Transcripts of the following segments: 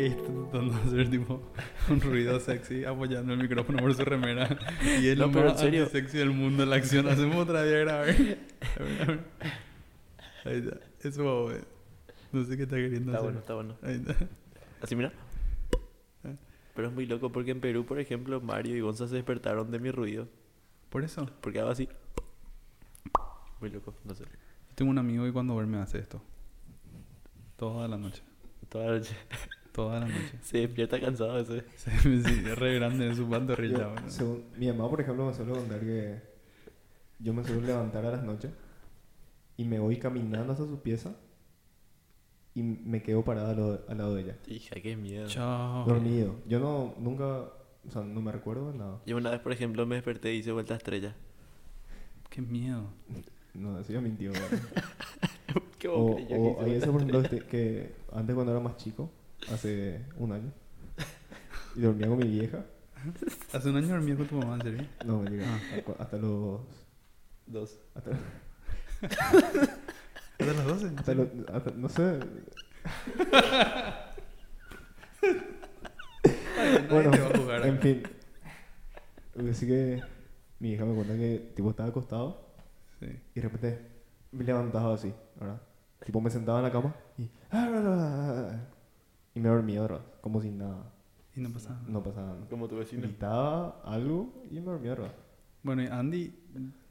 está tratando de hacer tipo un ruido sexy apoyando el micrófono por su remera. Y es No, lo pero más en serio. sexy del mundo la acción. Hacemos otra vez a grabar. A ver, a ver. Ahí está. Eso va ver. No sé qué está queriendo Está hacer. bueno, está bueno. Ahí está. Así mira. Eh. Pero es muy loco porque en Perú, por ejemplo, Mario y Gonza se despertaron de mi ruido. Por eso. Porque hago así. Muy loco, no sé. Tengo un amigo que cuando duerme hace esto. Toda la noche. Toda la noche Toda la noche. se despierta cansado ese. Sí, sí, es re grande en su pantorrilla. Yo, boludo. según, mi mamá, por ejemplo, me suele contar que yo me suelo levantar a las noches y me voy caminando hasta su pieza y me quedo parada al lado, al lado de ella. Hija, qué miedo. Chao. Dormido. Yo no, nunca, o sea, no me recuerdo de nada. Yo una vez, por ejemplo, me desperté y hice vuelta a estrella. Qué miedo. No, eso ya mintió. ¿Qué o o hay ese, por ejemplo, este, que antes cuando era más chico, hace un año, y dormía con mi vieja. Hace un año dormí con tu mamá, ¿en serio? No, mentira. Ah. hasta- los... Dos. Hasta, ¿Hasta las 12? hasta los... hasta- no sé. bueno, Bueno, va a jugar en acá. fin. Así que mi hija me cuenta que tipo estaba acostado Sí. y de repente me levantaba así, ¿verdad? Tipo me sentaba en la cama y... Y me dormía, ¿verdad? Como si nada. Y no pasaba. No pasaba nada. Como tu vecino. Gritaba algo y me dormía, ¿verdad? Bueno, y Andy,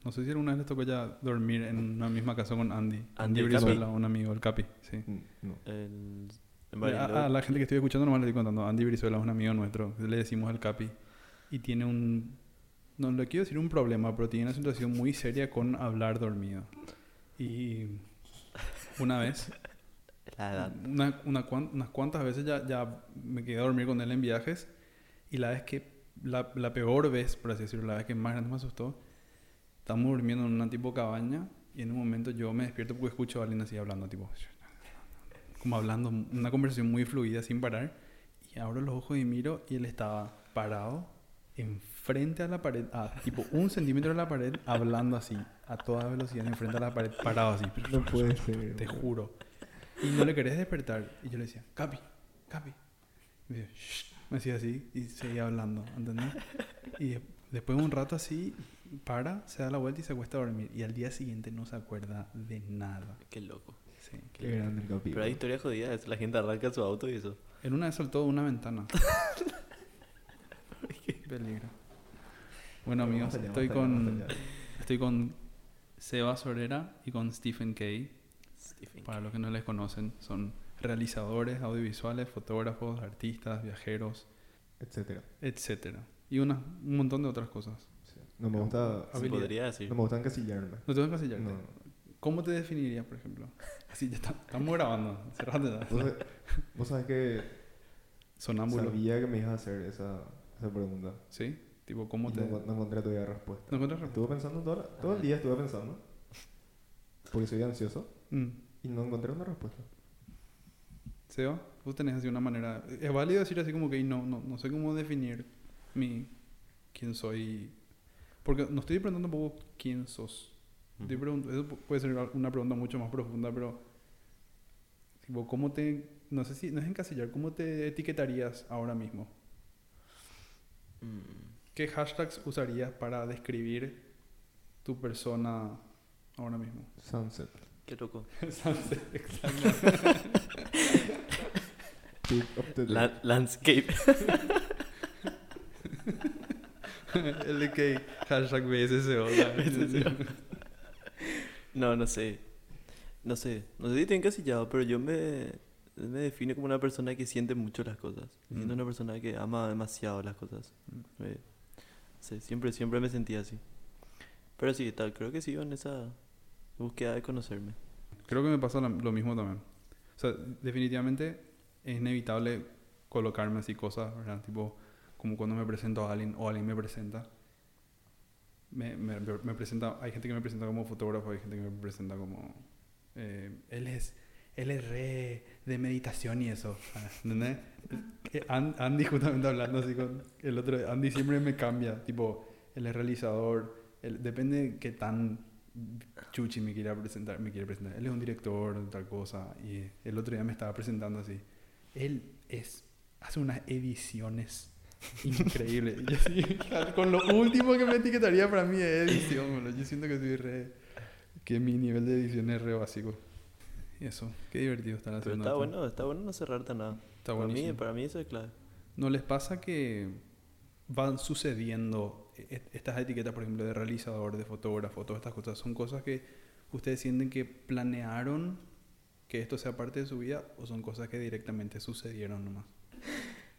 no sé si alguna vez les tocó ya dormir en una misma casa con Andy. Andy Andy. Brizuela, un amigo, el Capi, sí. Mm, No. El... A, a la gente que estoy escuchando nomás le estoy contando. Andy Brizuela es un amigo nuestro. Le decimos el Capi. Y tiene un... No le quiero decir un problema, pero tiene una situación muy seria con hablar dormido. Y una vez La edad. una, una cuan- unas cuantas veces ya, ya me quedé a dormir con él en viajes y la vez que la, la peor vez, por así decirlo, la vez que más grande me asustó, estamos durmiendo en una tipo cabaña y en un momento yo me despierto porque escucho a alguien así hablando, tipo, como hablando, una conversación muy fluida sin parar y abro los ojos y miro y él estaba parado enfrente a la pared, a tipo un centímetro de la pared, hablando así, a toda velocidad enfrente a la pared, parado así. No puede ser. Te juro. Y no le querés despertar. Y yo le decía, Capi, Capi. Y me decía, "Shh", me decía así y seguía hablando, ¿entendés? Y de- después de un rato así, para, se da la vuelta y se acuesta a dormir. Y al día siguiente no se acuerda de nada. Qué loco. Sí. Qué grande el capítulo. Pero hay historias jodidas. La gente arranca su auto y eso. En una vez soltó una ventana. Peligro. Bueno amigos, estoy con, estoy con Seba Sorera y con Stephen Kay. Stephen Para los que no les conocen, son realizadores audiovisuales, fotógrafos, artistas, viajeros, Etcétera. etcétera. Y una, un montón de otras cosas. Sí. No me gusta... Se habilidad. podría decir. No me gusta encasillarme. No tengo que encasillarte. No. ¿Cómo te definirías, por ejemplo? Así, ya está- estamos grabando. Cerrate. Vos, sabés- vos sabés que Sonámbulo. sabía que me ibas a hacer esa, esa pregunta. ¿Sí? Tipo, ¿cómo Y te...? no, no encontré todavía respuesta. ¿No encuentras Estuve pensando toda la- todo el día, estuve pensando. Porque soy ansioso Mm. y no encontré una respuesta. Seba, vos tenés así una manera... Es válido decir así como que "Y no, no, no sé cómo definir mi... quién soy... Porque no estoy preguntando tampoco quién sos. Estoy Ujú. pregunt- eso pu- puede ser una pregunta mucho más profunda, pero... Tipo, ¿cómo te... No sé si... No es encasillar. ¿Cómo te etiquetarías ahora mismo? Mm. ¿Qué hashtags usarías para describir tu persona ahora mismo? Sunset. Qué day. La- landscape. LK, hashtag. ¿sabes? No, no sé. No sé. No sé si estoy encasillado, pero yo me, me defino como una persona que siente mucho las cosas. Me siento Mm. una persona que ama demasiado las cosas. Eh, sí, siempre, siempre me sentía así. Pero sí, tal, creo que sigo en esa búsqueda de conocerme. Creo que me pasa lo mismo también. O sea, definitivamente es inevitable colocarme así cosas, ¿verdad? Tipo, como cuando me presento a alguien o alguien me presenta. Me, me, me presenta, hay gente que me presenta como fotógrafo, hay gente que me presenta como... eh, él es... Él es re de meditación y eso. ¿Entendés? An- Andy justamente hablando así con el otro... Andy siempre me cambia. Tipo, él es realizador. él- depende de qué tan Chuchi me quiere presentar, me quiere presentar. Él es un director tal cosa y el otro día me estaba presentando así. Él es hace unas ediciones increíbles. Yo sí, con lo último que me etiquetaría para mí es edición, boludo. Yo siento que soy re... Que mi nivel de edición es re básico. Y eso, qué divertido estar Pero haciendo está esto. bueno, está bueno no cerrarte a nada. Está para, mí, para mí eso es clave. ¿No les pasa que van sucediendo estas etiquetas, por ejemplo, de realizador, de fotógrafo, todas estas cosas? ¿Son cosas que ustedes sienten que planearon que esto sea parte de su vida o son cosas que directamente sucedieron nomás?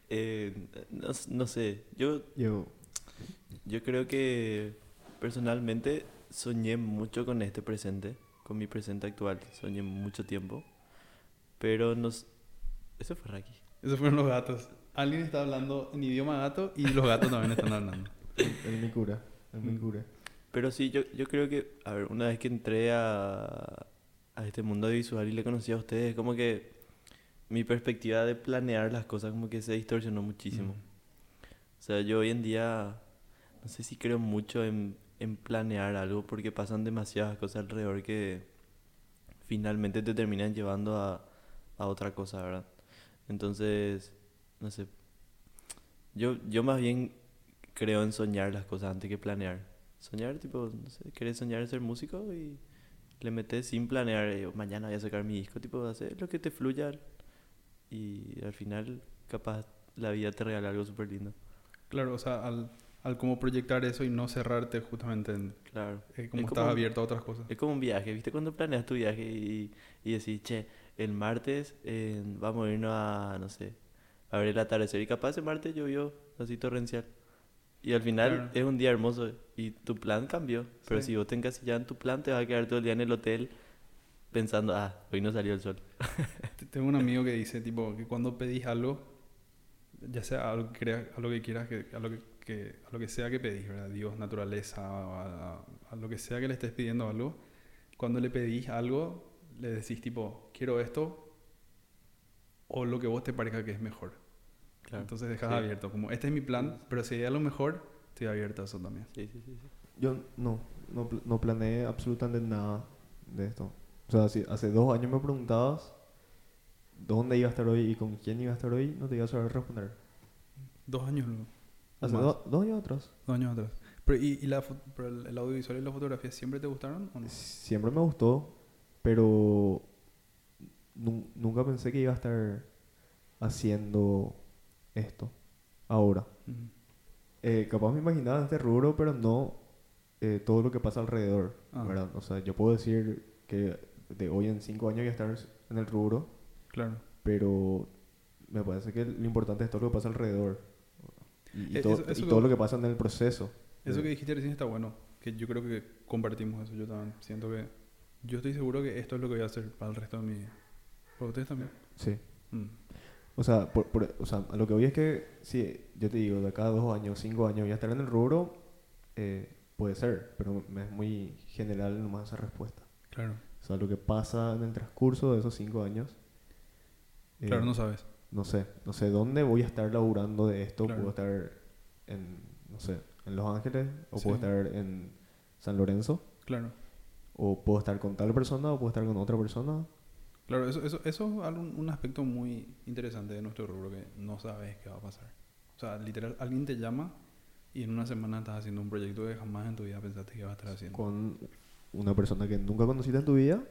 Eh, no, no sé, yo, Yo, yo creo que personalmente soñé mucho con este presente, con mi presente actual. Soñé mucho tiempo. Pero nos... Eso fue Raki. Esos fueron los gatos. Alguien está hablando en idioma gato y los gatos también están hablando. Es mi cura. Es mi Mm. cura. Pero sí, yo, yo creo que, a ver, una vez que entré a, a este mundo visual y le conocí a ustedes, como que mi perspectiva de planear las cosas como que se distorsionó muchísimo. O sea, yo hoy en día no sé si creo mucho en, en planear algo porque pasan demasiadas cosas alrededor que finalmente te terminan llevando a, a otra cosa, ¿verdad? Entonces, no sé. Yo, yo más bien creo en soñar las cosas antes que planear. Soñar, tipo, no sé, querés soñar ser músico y le metes sin planear, eh, mañana voy a sacar mi disco, tipo, hacer lo que te fluya y al final capaz la vida te regala algo súper lindo. Claro, o sea, al, al como proyectar eso y no cerrarte justamente en... Claro. eh, como Es estás como- abierto a otras cosas. Es como un viaje, ¿viste? Cuando planeas tu viaje y, y decís, che, el martes eh, vamos a irnos a, no sé, a ver el atardecer. Y capaz el martes llovió así torrencial. Y al final Claro. es un día hermoso y tu plan cambió. Pero Sí. si vos te encasillas en tu plan, te vas a quedar todo el día en el hotel pensando, ah, hoy no salió el sol. Tengo un amigo que dice, tipo, que cuando pedís algo, ya sea a lo que, creas, a lo que quieras, que, a, lo que, que- a lo que sea que pedís, ¿verdad? Dios, naturaleza, a, a- a lo que sea que le estés pidiendo algo, cuando le pedís algo, le decís, tipo, quiero esto, o lo que vos te parezca que es mejor. Claro. Entonces dejas Sí. abierto, como, este es mi plan, pero si hay algo mejor, estoy abierto a eso también. Sí, sí, sí. sí. Yo no, no, no planeé absolutamente nada de esto. O sea, si hace dos años me preguntabas dónde iba a estar hoy y con quién iba a estar hoy, no te iba a saber responder. Dos años luego. Hace do- dos años atrás. Dos años atrás. Pero, ¿y, y la, pero el, audiovisual y la fotografía siempre te gustaron o no? Siempre me gustó, pero nu- nunca pensé que iba a estar haciendo esto ahora. Eh, capaz me imaginaba este rubro, pero no eh, todo lo que pasa alrededor, Ah. ¿verdad? O sea, yo puedo decir que de hoy en cinco años voy a estar en el rubro, Claro. pero me parece que lo importante es todo lo que pasa alrededor. Y, y Eh, todo, eso- eso y que- todo lo que pasa en el proceso. Eso que dijiste recién está bueno, que yo creo que compartimos eso, yo también siento que yo estoy seguro que esto es lo que voy a hacer para el resto de mi vida. ¿Para ustedes también? Sí. Mm. O sea, por- por- o sea, lo que voy es que, si yo te digo, de acá a dos años, cinco años voy a estar en el rubro, eh, puede ser, pero me es muy general nomás esa respuesta. Claro. O sea, lo que pasa en el transcurso de esos cinco años. eh, Claro, no sabes. no sé, no sé dónde voy a estar laburando de esto. Claro. Puedo estar en, no sé, en Los Ángeles, o Sí. puedo estar en San Lorenzo, Claro. o puedo estar con tal persona, o puedo estar con otra persona. Claro, eso, eso, eso es algo- un aspecto muy interesante de nuestro rubro que no sabes qué va a pasar. O sea, literal, alguien te llama y en una semana estás haciendo un proyecto que jamás en tu vida pensaste que ibas a estar haciendo. con una persona que nunca conociste en tu vida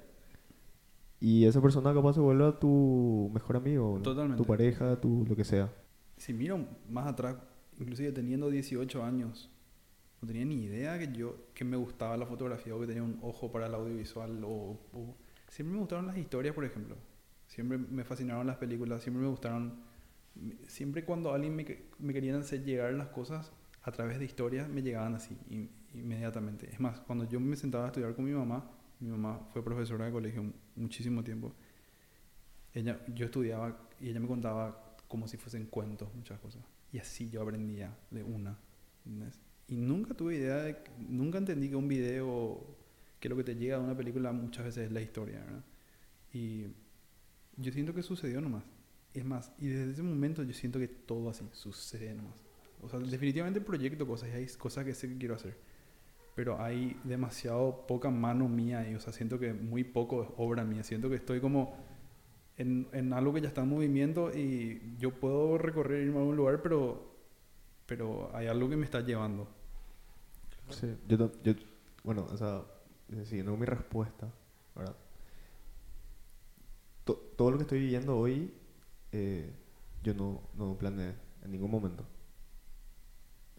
y esa persona capaz se vuelve tu mejor amigo. Totalmente. tu pareja, tu lo que sea. Si miro más atrás, inclusive teniendo 18 años, no tenía ni idea que yo que me gustaba la fotografía o que tenía un ojo para el audiovisual o, o- siempre me gustaron las historias, por ejemplo. Siempre me fascinaron las películas, siempre me gustaron siempre cuando alguien me, me querían hacer llegar las cosas a través de historias me llegaban así in- inmediatamente. Es más, cuando yo me sentaba a estudiar con mi mamá, mi mamá fue profesora de colegio muchísimo tiempo. Ella, yo estudiaba y ella me contaba como si fuesen cuentos muchas cosas. Y así yo aprendía de una. Y nunca tuve idea de, nunca entendí que un video, que lo que te llega de una película muchas veces es la historia, ¿verdad? Y yo siento que sucedió nomás. Es más, y desde ese momento yo siento que todo así sucede nomás. O sea, definitivamente proyecto cosas y hay cosas que sé que quiero hacer. Pero hay demasiado poca mano mía y, o sea, siento que muy poco es obra mía. Siento que estoy como en, en algo que ya está en movimiento y yo puedo recorrer, irme a algún lugar, pero, pero hay algo que me está llevando. Sí, yo, yo, bueno, o sea, siguiendo mi respuesta, ¿verdad? To- todo lo que estoy viviendo hoy, eh, yo no, no planeé en ningún momento.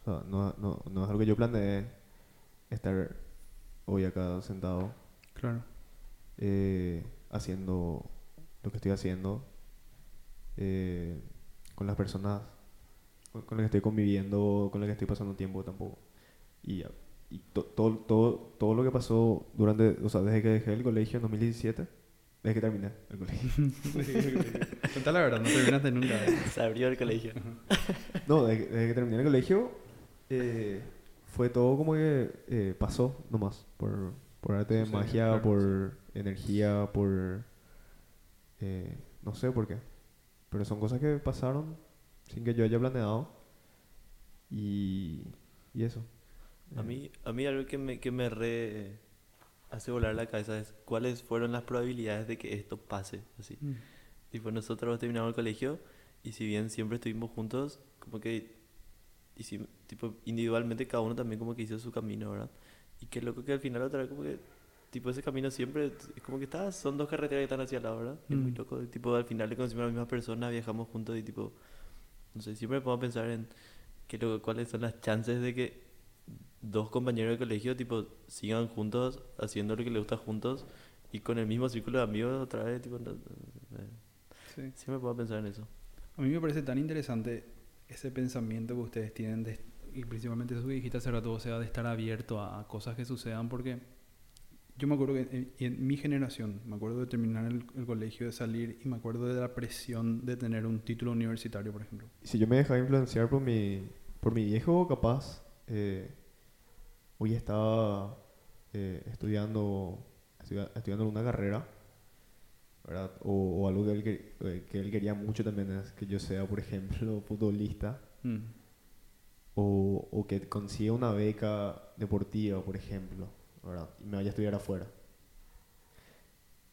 O sea, no, no, no es algo que yo planeé estar hoy acá sentado Claro. eh, haciendo lo que estoy haciendo eh, con las personas con, con las que estoy conviviendo, con las que estoy pasando tiempo tampoco. Y, y to- todo, todo, todo lo que pasó durante, o sea, desde que dejé el colegio en 2017, desde que terminé el colegio. Contá la verdad, no terminaste nunca. Se abrió el colegio. No, desde, que- desde que terminé el colegio, eh, fue todo como que eh, pasó nomás. Por, por arte de Sucedió, magia, claro, por energía, por. eh, no sé por qué. Pero son cosas que pasaron sin que yo haya planeado. Y. Y eso. A mí, a mí algo que me, que me re hace volar la cabeza es cuáles fueron las probabilidades de que esto pase. Así. Mm. Tipo, nosotros terminamos el colegio y si bien siempre estuvimos juntos, como que hicim- tipo, individualmente cada uno también como que hizo su camino, ¿verdad? Y qué loco que al final otra vez como que, tipo, ese camino siempre, es como que está, son dos carreteras que están hacia lado, ¿verdad? Es muy Mm. loco, tipo, al final le conocimos a la misma persona, viajamos juntos y tipo, no sé, siempre me a pensar en qué loco, cuáles son las chances de que dos compañeros de colegio, tipo, sigan juntos, haciendo lo que les gusta juntos y con el mismo círculo de amigos otra vez, tipo, no- eh, Sí. Siempre puedo pensar en eso. A mí me parece tan interesante ese pensamiento que ustedes tienen, de, y principalmente que dijiste hace rato, o sea, de estar abierto a, a cosas que sucedan, porque yo me acuerdo que en, en mi generación, me acuerdo de terminar el, el colegio, de salir, y me acuerdo de la presión de tener un título universitario, por ejemplo. Si yo me dejaba influenciar por mi, por mi viejo, capaz, eh, hoy estaba eh, estudiando, estudia- estudiando una carrera, ¿verdad? O, o algo que él, que, eh, que él quería mucho también es que yo sea, por ejemplo, futbolista, Mm. o, o que consiga una beca deportiva, por ejemplo, ¿verdad? Y me vaya a estudiar afuera.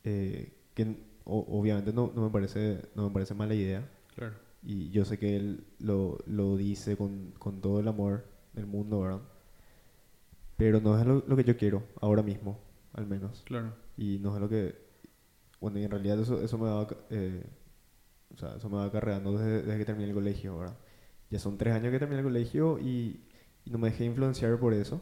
Eh, que o- obviamente no, no me parece, no me parece mala idea. Claro. Y yo sé que él lo, lo dice con, con todo el amor del mundo, ¿verdad? Pero no es lo, lo que yo quiero, ahora mismo, al menos. Claro. Y no es lo que... Bueno, y en realidad eso, eso me va... eh, o sea, eso me va acarreando desde, desde que terminé el colegio, ¿verdad? Ya son tres años que terminé el colegio y, y no me dejé influenciar por eso.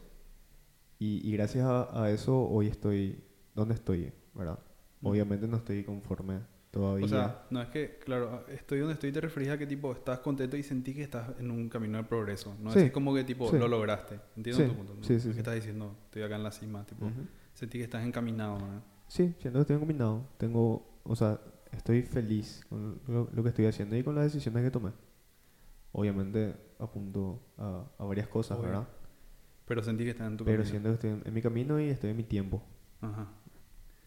Y, y gracias a, a eso hoy estoy donde estoy, ¿verdad? Obviamente no estoy conforme todavía. O sea, no es que, claro, estoy donde estoy, te referís a que tipo estás contento y sentís que estás en un camino de progreso. No Sí. es como que tipo Sí. lo lograste. Entiendo Sí. tu punto. ¿no? Sí, sí, que estás diciendo, estoy acá en la cima, tipo, sentí que estás encaminado, ¿verdad? Sí, siento que estoy combinado. Tengo, o sea, estoy feliz con lo, lo que estoy haciendo y con las decisiones que tomé. Obviamente apunto a, a varias cosas, Obvio. ¿verdad? Pero sentí que estás en tu Pero camino. siento que estoy en, en mi camino y estoy en mi tiempo, Ajá.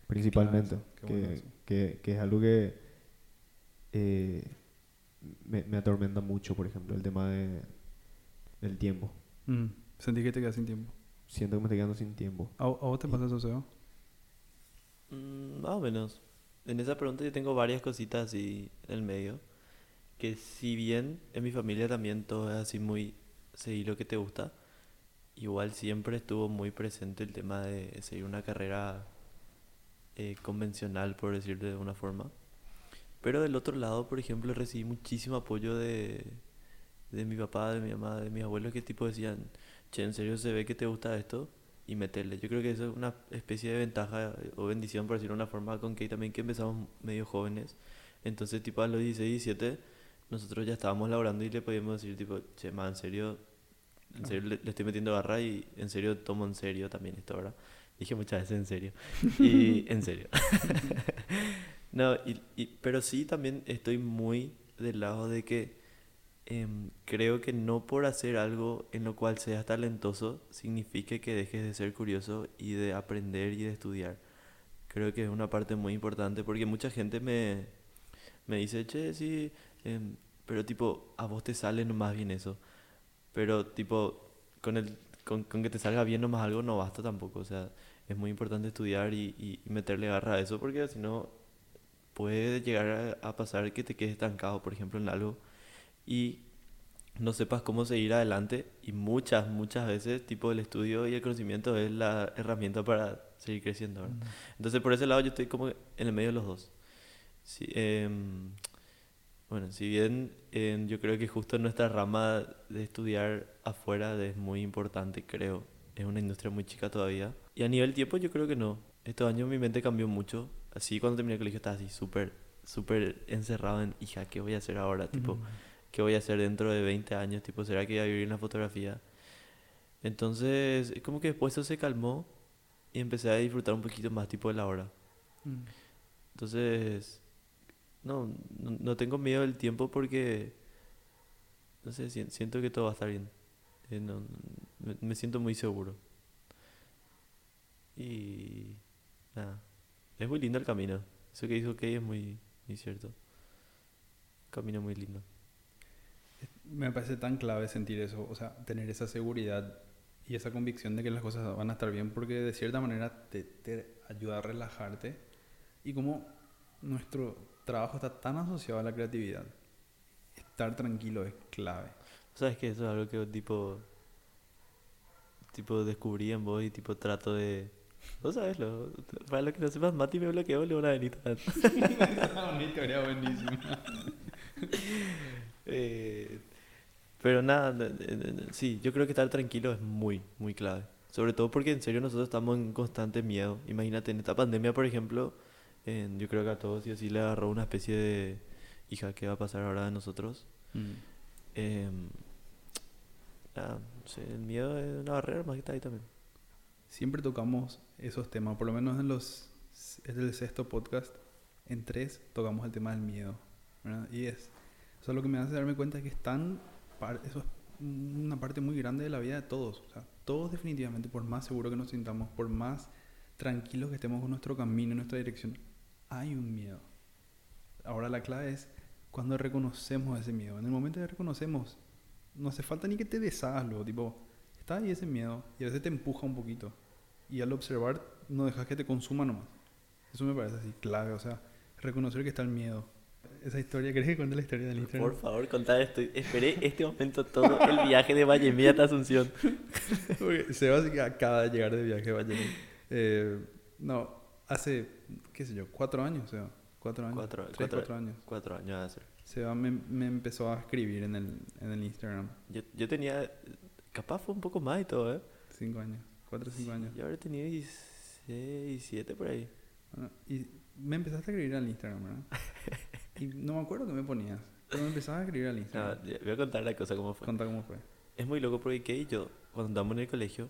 Principalmente. bueno que, que, que es algo que eh, me, me atormenta mucho, por ejemplo, el tema de, del tiempo. Mm, Sentí que te quedas sin tiempo. Siento que me estoy quedando sin tiempo. ¿A, a vos te pasa eso, Seba? Mm, más o menos. En esa pregunta yo tengo varias cositas así en el medio. Que si bien en mi familia también todo es así muy seguir lo que te gusta, igual siempre estuvo muy presente el tema de seguir una carrera eh, convencional, por decirlo de una forma. Pero del otro lado, por ejemplo, recibí muchísimo apoyo de, de mi papá, de mi mamá, de mis abuelos, que tipo decían, che, en serio se ve que te gusta esto y meterle. Yo creo que eso es una especie de ventaja eh, o bendición, por decirlo de una forma, con que también que empezamos medio jóvenes. Entonces, tipo a los 16, 17, nosotros ya estábamos laborando y le podíamos decir, tipo, che, ma, en serio, en serio le, le estoy metiendo garra y en serio tomo en serio también esto, ¿verdad? Dije muchas veces en serio. Y en serio. no, y, y- pero sí también estoy muy del lado de que em, creo que no por hacer algo en lo cual seas talentoso signifique que dejes de ser curioso y de aprender y de estudiar. Creo que es una parte muy importante porque mucha gente me, me dice, che, sí, em, pero tipo, a vos te sale nomás bien eso. Pero tipo, con, el, con, con que te salga bien nomás algo no basta tampoco. O sea, es muy importante estudiar y, y- y meterle garra a eso porque si no, puede llegar a, a pasar que te quedes estancado, por ejemplo, en algo y no sepas cómo seguir adelante y muchas, muchas veces tipo el estudio y el conocimiento es la herramienta para seguir creciendo. ¿verdad? Entonces por ese lado yo estoy como en el medio de los dos. Sí, em, bueno, si bien em, yo creo que justo nuestra rama de estudiar afuera es muy importante, creo. Es una industria muy chica todavía. Y a nivel tiempo yo creo que no. Estos años mi mente cambió mucho. Así cuando terminé el colegio estaba así súper, súper encerrado en, hija, ¿qué voy a hacer ahora? Tipo, ¿qué voy a hacer dentro de 20 años? Tipo, ¿será que voy a vivir en la fotografía? Entonces, es como que después eso se calmó y empecé a disfrutar un poquito más tipo de la hora. Mm. Entonces, no, no, tengo miedo del tiempo porque, no sé, sien- siento que todo va a estar bien. Eh, no- me siento muy seguro. Y nada, es muy lindo el camino. Eso que dijo Kay es muy, muy cierto. Camino muy lindo. Me parece tan clave sentir eso, o sea, tener esa seguridad y esa convicción de que las cosas van a estar bien, porque de cierta manera te, te ayuda a relajarte. Y como nuestro trabajo está tan asociado a la creatividad, estar tranquilo es clave. ¿Sabes que Eso es algo que tipo, tipo descubrí en vos y tipo trato de... Vos sabes, lo, para los que no sepas, Mati me bloqueó, le van a venir. Una historia buenísima. Eh, pero nada, sí, yo creo que estar tranquilo es muy, muy clave. Sobre todo porque en serio nosotros estamos en constante miedo. Imagínate, en esta pandemia, por ejemplo, en- yo creo que a todos y así le agarró una especie de hija, ¿qué va a pasar ahora de nosotros? Em, nada, no sé, el miedo es una barrera más que está ahí también. Siempre tocamos esos temas, por lo menos en los es el sexto podcast, en tres tocamos el tema del miedo, ¿verdad? Y es eso es lo que me hace darme cuenta que es tan par- eso es una parte muy grande de la vida de todos, o sea, todos definitivamente por más seguro que nos sintamos, por más tranquilos que estemos con nuestro camino, en nuestra dirección, hay un miedo. Ahora la clave es cuando reconocemos ese miedo. En el momento que reconocemos, no hace falta ni que te deshagas luego, tipo, está ahí ese miedo y a veces te empuja un poquito. Y al observar, no dejas que te consuma nomás. Eso me parece así clave, o sea, reconocer que está el miedo. Esa historia, ¿querés que cuente la historia del Instagram? Por favor, contad esto. Esperé este momento todo el viaje de Valle Mía hasta Asunción. Porque Sebas acaba de llegar de viaje, vaya. Eh, no, hace, qué sé yo, cuatro años, Seba. Cuatro años. Cuatro- Tres, cuatro- cuatro años. Cuatro años ser. Seba me, me empezó a escribir en el, en el Instagram. Yo, yo tenía, capaz fue un poco más y todo, ¿eh? Cinco años. Cuatro o cinco años. Yo habré tenido 16, 17 por ahí. Ah, Y me empezaste a escribir al Instagram, ¿verdad? Y no me acuerdo qué me ponías. Pero me empezabas a escribir al No, Instagram. ya- voy a contar la cosa cómo fue. Contá cómo fue. Es muy loco porque y yo, cuando andamos en el colegio,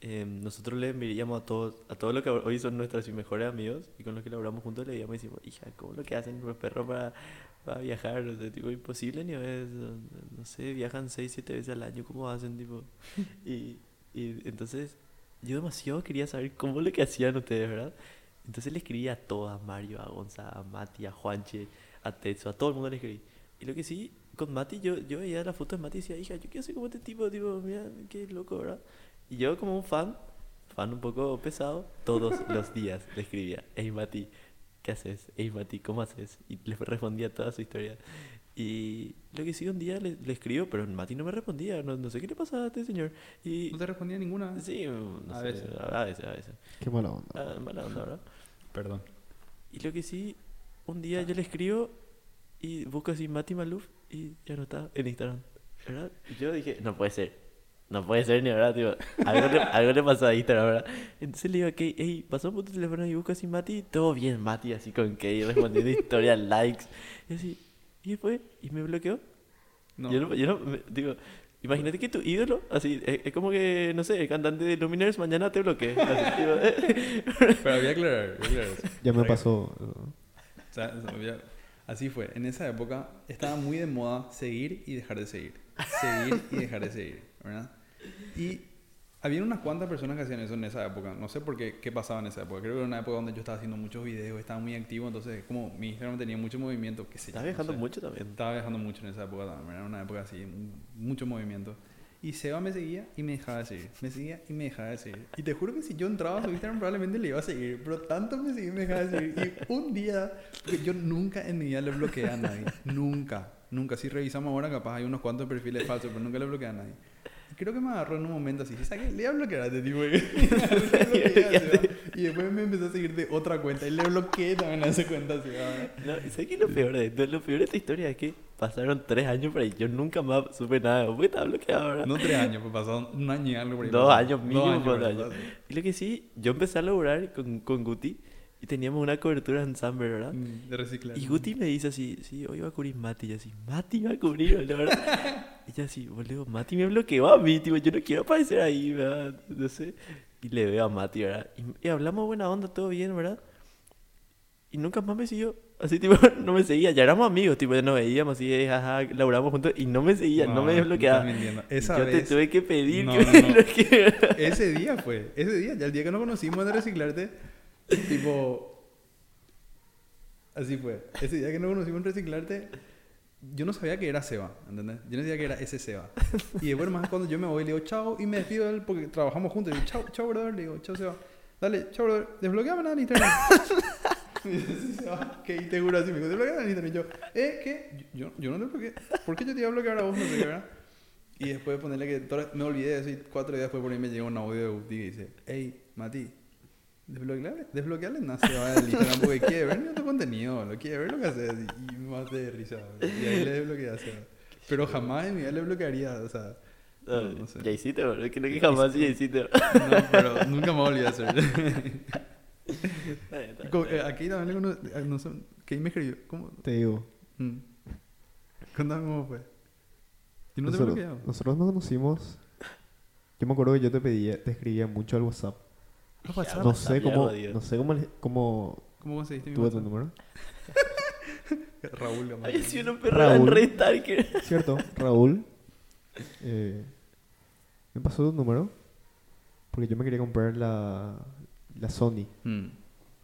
eh, nosotros le enviamos a todos, a todos los que hoy son nuestros mejores amigos y con los que laboramos juntos, le íbamos y decimos, hija, ¿cómo lo que hacen los perros para, para viajar? O sea, tipo, imposible ni es, no sé, viajan 6, 7 veces al año, ¿cómo hacen? Tipo? Y, y entonces yo demasiado quería saber cómo lo que hacían ustedes, ¿verdad? Entonces le escribí a todos, a Mario, a Gonza, a Mati, a Juanche, a Tetsu, a todo el mundo le escribí. Y lo que sí, con Mati, yo, yo veía las fotos de Mati y decía, hija, yo quiero ser como este tipo, tipo, mira, qué loco, ¿verdad? Y yo como un fan, fan un poco pesado, todos los días le escribía, hey Mati, ¿qué haces? Hey Mati, ¿cómo haces? Y le respondía toda su historia. Y lo que sí, un día le, le escribo, pero Mati no me respondía, no, no sé qué le pasaba a este señor. Y No te respondía ninguna. sí, no A sé, veces. a veces, a veces. Qué mala onda. Ah, mala onda, ¿verdad? Perdón. Y lo que sí, un día yo le escribo y busco así Mati Maluf y ya no está en Instagram. ¿Verdad? Y yo dije, no puede ser. No puede ser ni verdad, tipo, algo le, algo le pasó a Instagram, ¿verdad? Entonces le digo a Kay, hey, pasó por tu teléfono y busco así Mati, todo bien, Mati, así con Kay, respondiendo historias, likes, y así, y después, y me bloqueó. No. Yo no, yo no, me- digo, imagínate que tu ídolo, así, es, es como que, no sé, el cantante de Luminers mañana te bloquee. Así, tipo, Pero había que aclarar, había que aclarar eso. Ya me pasó. O sea, así fue. En esa época estaba muy de moda seguir y dejar de seguir. Seguir y dejar de seguir, ¿verdad? Y había unas cuantas personas que hacían eso en esa época. No sé por qué, qué pasaba en esa época. Creo que era una época donde yo estaba haciendo muchos videos, estaba muy activo, entonces como mi Instagram tenía mucho movimiento, qué sé yo, Estás no viajando sé. mucho también. Estaba viajando mucho en esa época también, era una época así, mucho movimiento. Y Seba me seguía y me dejaba de seguir. Me seguía y me dejaba de seguir. Y te juro que si yo entraba a su Instagram probablemente le iba a seguir. Pero tanto me seguía y me dejaba de seguir. Y un día, porque yo nunca en mi vida le bloqueé a nadie. Nunca. Nunca. Si revisamos ahora, capaz hay unos cuantos perfiles falsos, pero nunca le bloqueé a nadie. Creo que me agarró en un momento así. ¿Sabes qué? Le iba a bloquear a este tipo. Y después me empezó a seguir de otra cuenta. Y le bloqueé también a esa cuenta así. No, ¿y ¿sabes qué es lo peor de esto? Lo peor de esta historia es que pasaron tres años por ahí. Yo nunca más supe nada. ¿Por qué estaba bloqueado ahora? No tres años, pues pasaron un año y algo por ahí. Dos años mínimo, Dos años. Y lo que sí, yo empecé a laburar con, con Guti y teníamos una cobertura en Samber, ¿verdad? Mm, De reciclar. Y Guti me dice así, sí, hoy va a cubrir Mati. Y así, Mati va a cubrir, la verdad. y yo así, boludo, Mati me bloqueó a mí, tipo, yo no quiero aparecer ahí, ¿verdad? No sé. Y le veo a Mati, ¿verdad? Y, y hablamos buena onda, todo bien, ¿verdad? Y nunca más me siguió. Así, tipo, no me seguía. Ya éramos amigos, tipo, ya nos veíamos así, eh, jaja, laburamos juntos. Y no me seguía, no, me me desbloqueaba. Y Esa yo te vez- tuve que pedir No, que no, me no. desbloqueara. Ese día fue, ese día, ya el día que nos conocimos en Reciclarte, tipo, así fue. Ese día que nos conocimos en Reciclarte, yo no sabía que era Seba, ¿entendés? Yo no sabía que era ese Seba. Y después más cuando yo me voy, le digo chao y me despido de él porque trabajamos juntos. Y digo, chao, chao, brother. Le digo, chao, Seba. Dale, chao, brother. Desbloqueame nada en Instagram. Y dice, "Sí, Seba, ¿qué? Y te juro así, me dijo, desbloqueame en Instagram. Y yo, ¿eh? ¿Qué? Yo, yo no te bloqueé. ¿Por qué yo te iba a bloquear a vos? No sé qué, ¿verdad? Y después de ponerle que me olvidé de eso y cuatro días después por ahí me llegó un audio de Guti que dice, hey, Mati, nada se va del Instagram porque quiere ver mi otro contenido, lo quiere ver lo que haces y, maté de risa. bro. Y ahí le Seba. Pero jamás en mi vida le bloquearía, o sea, no, no sé. Ya hiciste, bro. Es que jamás ya hiciste. bro. No, pero nunca me volví a hacer. Eh, Aquí también le eh, no sé, ¿qué me escribió? ¿Cómo? Te digo. Mm. Contame cómo fue. Y no te nosotros, bloqueaba. nosotros nos conocimos. Yo me acuerdo que yo te pedía, te escribía mucho al WhatsApp. WhatsApp. No sé cómo, no sé cómo, le- cómo ¿Cómo conseguiste mi tuve tu número. Raúl Gamal. Había sido un perro en Raúl. Red Stalker. Cierto, Raúl eh, me pasó tu número porque yo me quería comprar la, la Sony. Mm.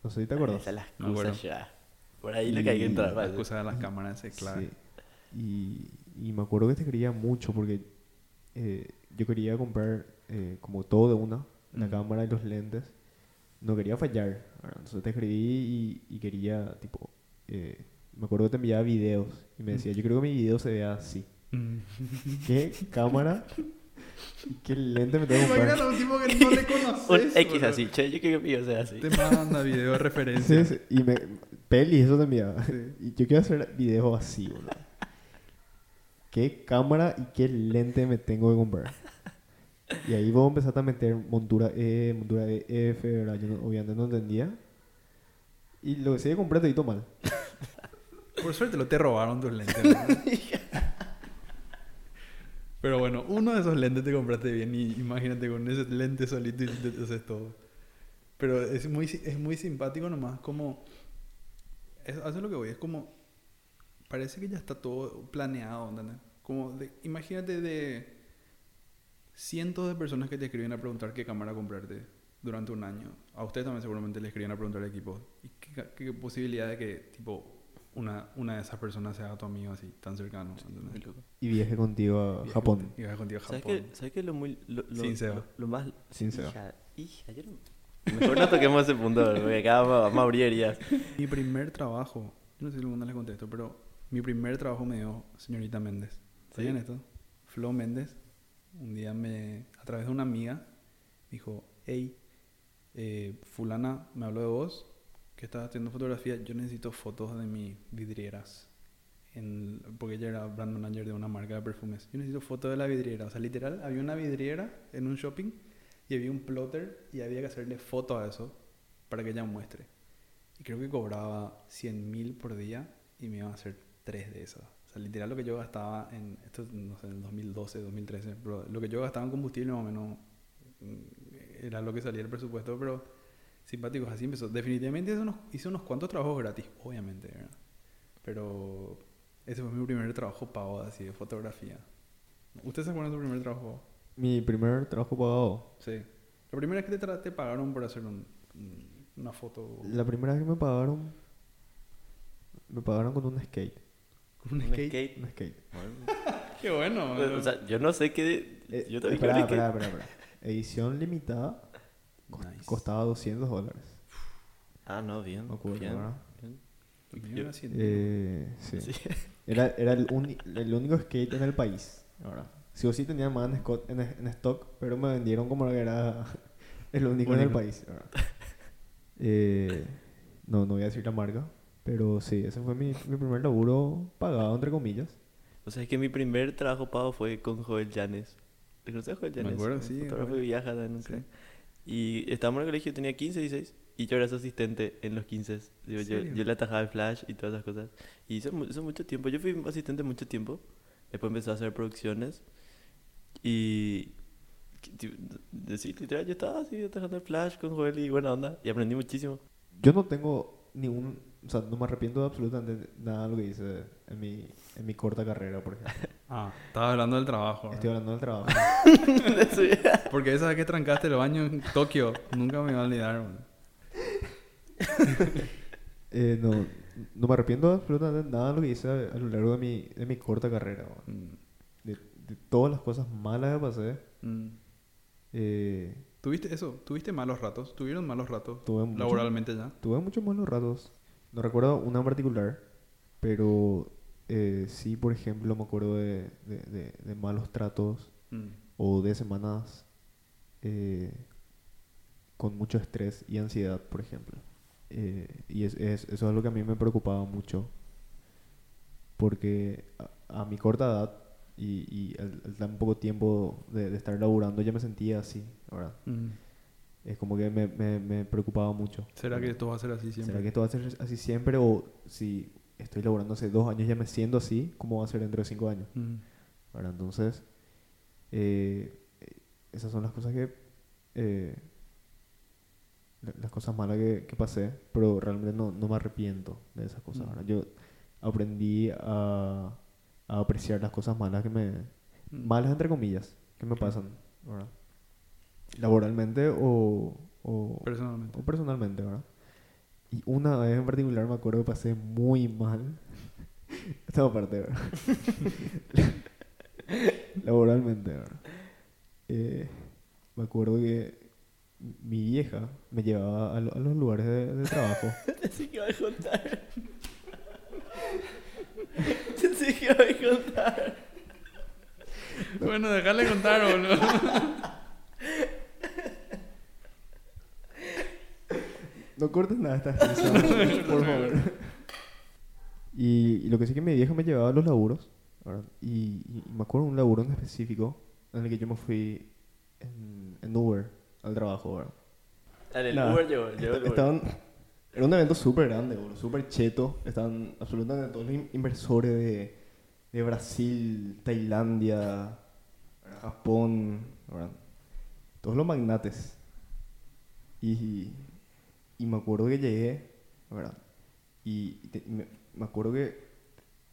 No sé si te acuerdas. Esa es la Me acuerdo. excusa ya. Por ahí lo que hay que Y entrar. La excusa de las cámaras es clave. Sí. Y, y me acuerdo que te quería mucho porque eh, yo quería comprar eh, como todo de una, la Mm. cámara y los lentes. No quería fallar. ¿verdad? Entonces te escribí y, y quería, tipo, eh, me acuerdo que te enviaba videos y me decía, yo creo que mi video se vea así. Mm. ¿Qué cámara y qué lente me tengo que Imagínate comprar? un tipo que no le Un conoces. X bro. así, che, yo creo que mío sea así. Te manda video de referencia. Sí, sí, y me, peli, eso te enviaba. Sí. Y yo quiero hacer videos así, boludo. ¿Qué cámara y qué lente me tengo que comprar? Y ahí vos empezaste a meter montura E, montura EF, ¿verdad? Yo no- obviamente no entendía. Y lo que que compré te mal. Por suerte lo te robaron tus lentes. ¿no? Pero bueno, uno de esos lentes te compraste bien y imagínate con ese lente solito y te haces todo. Pero es muy, es muy simpático nomás como... Es, eso es lo que voy, es como... Parece que ya está todo planeado, ¿entendés? Como de- imagínate de cientos de personas que te escriben a preguntar qué cámara comprarte durante un año. A ustedes también seguramente le escriben a preguntar equipos. ¿Y qué, ca- qué posibilidad de que tipo una, una de esas personas sea tu amigo así, tan cercano? Y viaje contigo a Viaje Japón. contigo- viaje contigo a ¿Sabes Japón. qué, ¿Sabes qué es lo muy. Lo, lo, Sin Seba. Lo, lo más. Sin Seba. Hija, hija, yo no- Mejor no toquemos ese punto, porque acá vamos, a abrir heridas. Mi primer trabajo, yo no sé si alguna les contesto, pero mi primer trabajo me dio señorita Méndez. ¿Sabían ¿Sí? esto? Flo Méndez, un día me, a través de una amiga, dijo, hey, eh, fulana me habló de vos, que estás haciendo fotografía, yo necesito fotos de mis vidrieras. En, porque ella era brand manager de una marca de perfumes. Yo necesito fotos de la vidriera. O sea, literal, había una vidriera en un shopping y había un plotter y había que hacerle foto a eso para que ella muestre. Y creo que cobraba 100 mil por día y me iban a hacer tres de esas. Sea, literal lo que yo gastaba en, esto no sé, en el 2012, 2013, pero lo que yo gastaba en combustible más o menos mm, era lo que salía el presupuesto, pero simpáticos, así empezó. Definitivamente hice unos, hice unos cuantos trabajos gratis, obviamente, ¿verdad? Pero ese fue mi primer trabajo pago así de fotografía. ¿Ustedes se acuerdan de su primer trabajo? Mi primer trabajo pagado. Sí. La primera vez que te, te pagaron por hacer un- un- una foto La primera vez que me pagaron, me pagaron con un skate. Con un Un skate. skate. Un skate. Bueno, Qué bueno. O sea, yo no sé qué... Eh, yo también espera, espera, espera, espera. Edición limitada Nice. costaba 200 dólares. Ah, no, bien. Me acuerdo, bien, ¿verdad? bien. Yo. Eh, sí. Sí. Era, era el, uni- el único skate en el país. Ahora, sí o sí tenía más en, sco- en, en stock, pero me vendieron como que era el único, en el país. ahora. Eh, no, no voy a decir la marca, pero sí, ese fue mi, mi primer laburo pagado, entre comillas. O sea, es que mi primer trabajo pago fue con Joel Llanes. ¿Te conoces a Joel Me Llanes? acuerdo, Un sí, Fotógrafo viaja Sí. Y estábamos en el colegio, tenía 15, 16. Y yo era su asistente en los 15. Digo, ¿En yo, yo le atajaba el flash y todas esas cosas. Y hizo, hizo mucho tiempo. Yo fui asistente mucho tiempo. Después empezó a hacer producciones. Y. Sí, literal, yo estaba así atajando el flash con Joel y buena onda. Y aprendí muchísimo. Yo no tengo ningún, o sea, no me arrepiento de absolutamente nada de lo que hice en mi, en mi corta carrera, por ejemplo. Ah, estaba hablando del trabajo. ¿verdad? Estoy hablando del trabajo. Porque esa vez que trancaste el baño en Tokio, nunca me iba a olvidar. Eh, no, no me arrepiento de absolutamente nada de lo que hice a, a lo largo de mi, de mi corta carrera. Mm, De, de todas las cosas malas que pasé, mm. eh, ¿Tuviste eso? ¿Tuviste malos ratos? ¿Tuvieron malos ratos tuve, mucho- laboralmente ya? tuve muchos malos ratos. No recuerdo una en particular, pero eh, sí, por ejemplo, me acuerdo de, de- de- de malos tratos Mm, o de semanas eh, con mucho estrés y ansiedad, por ejemplo. Eh, y es, es- eso es algo que a mí me preocupaba mucho, porque a, a mi corta edad y, y al, al tan poco tiempo de, de estar laburando ya me sentía así, ¿verdad? mm. Es como que me, me, me preocupaba mucho. ¿Será que esto va a ser así siempre? ¿Será que esto va a ser así siempre? O si estoy laburando hace dos años ya me siento así, ¿cómo va a ser dentro de cinco años? Mm, ¿verdad? Entonces, eh, esas son las cosas que... eh, la- las cosas malas que, que pasé, pero realmente no, no me arrepiento de esas cosas. Mm. Yo aprendí a, a apreciar las cosas malas que me... mm. Malas entre comillas, que me pasan, ¿verdad? Laboralmente o, o, Personalmente. o personalmente, ¿verdad? Y una vez en particular me acuerdo que pasé muy mal. Esta parte, ¿verdad? Laboralmente, ¿verdad? Eh, me acuerdo que mi vieja me llevaba a, lo- a los lugares de, de trabajo. Pensé que iba a contar. Pensé que iba a contar. Bueno, déjale contar, boludo. No cortes nada esta risa, por favor. Y, y lo que sí que mi vieja me llevaba a los laburos. ¿verdad? Y, y me acuerdo de un laburo en específico en el que yo me fui en, en Uber al trabajo. ¿verdad? Dale, el Nada. Uber llegó el Uber. Estaban, era un evento súper grande, súper cheto. Estaban absolutamente todos los in- inversores de, de Brasil, Tailandia, Japón, ¿verdad? todos los magnates. Y, y me acuerdo que llegué, ¿verdad? Y te- me, me acuerdo que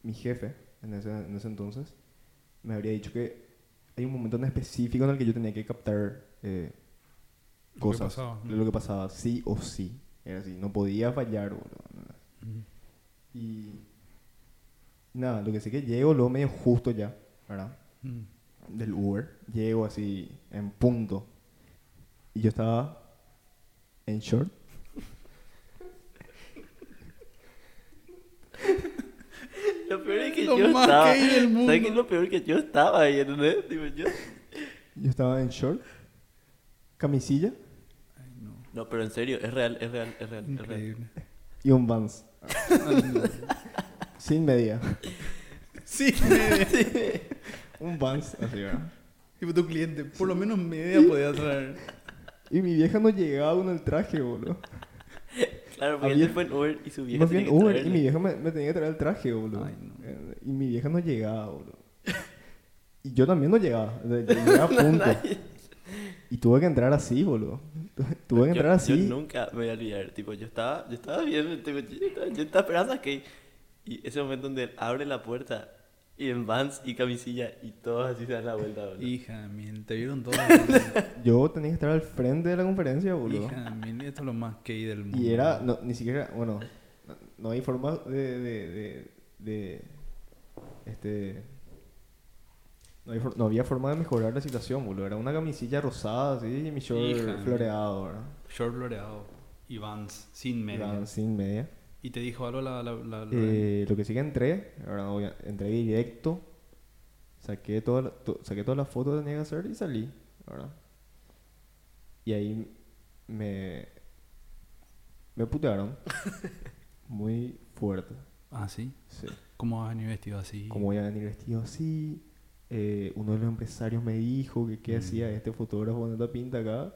mi jefe, en ese, en ese entonces, me habría dicho que hay un momento en específico en el que yo tenía que captar eh, Lo que cosas pasaba, lo que pasaba, sí o sí. Era así, no podía fallar, boludo. Mm, Y nada, lo que sé que llego luego medio justo ya, ¿verdad? Del Uber. Llego así en punto. Y yo estaba en short. Lo peor es que Lo yo más estaba. gay del mundo. ¿Sabes qué es lo peor? Que yo estaba ahí, ¿entendés? Tipo, yo... Yo estaba en short. Camisilla Ay, no. No, pero en serio, es real, es real, es real, es real. Increíble. y un Vans. Ay, no. Sin media. Sí, media. un Vans, así, ¿verdad? Tipo tu cliente, por lo menos media podía traer. Y mi vieja no llegaba con el traje, boludo. Claro, porque él fue en Uber y su vieja me fui en tenía que Uber y mi vieja me, me tenía que traer el traje, boludo. Ay, no. Eh, Y mi vieja no llegaba, boludo. Y yo también no llegaba. Llegué a punto. Y tuve que entrar así, boludo. Tuve que Yo- entrar así. Yo nunca me voy a olvidar. Tipo, yo estaba, yo estaba bien, tipo, yo, estaba, yo estaba esperando a que. Y ese momento donde él abre la puerta y en Vans y camisilla y todos así se dan la vuelta, boludo. Hija mil, te vieron todos. Yo tenía que estar al frente de la conferencia, boludo. Hija mil, esto es lo más gay del mundo. Y era, no, ni siquiera, bueno, no, no hay forma de, de, de, de, este, No, hay for- no había forma de mejorar la situación, boludo. Era una camisilla rosada, así, y mi short Hija. floreado, ¿verdad? Short floreado. Y Vans, sin media. Iban sin media. ¿Y te dijo algo la... la, la- la- Eh, lo que sí que entré, ahora entré directo, saqué toda la- to- saqué todas las fotos que tenía que hacer y salí, ¿verdad? Y ahí me me putearon muy fuerte, Ah, ¿sí? sí. ¿Cómo vas a venir vestido así? Cómo voy a venir vestido así. Eh, uno de los empresarios me dijo que qué Mm. hacía este fotógrafo con esta pinta acá.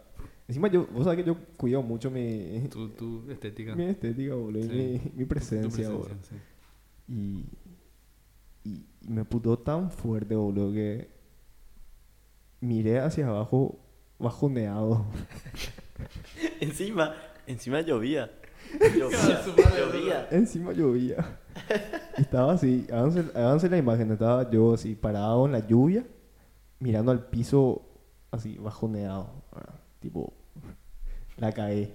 Encima yo, vos sabés que yo cuido mucho mi, Tu, tu estética. mi estética, boludo, Sí. mi, mi presencia, boludo. sí. Y, y, y me putó tan fuerte, boludo, que miré hacia abajo bajoneado. Encima, encima llovía. Encima llovía. Y estaba así, háganse la imagen, estaba yo así parado en la lluvia, mirando al piso así bajoneado. Tipo, la caí.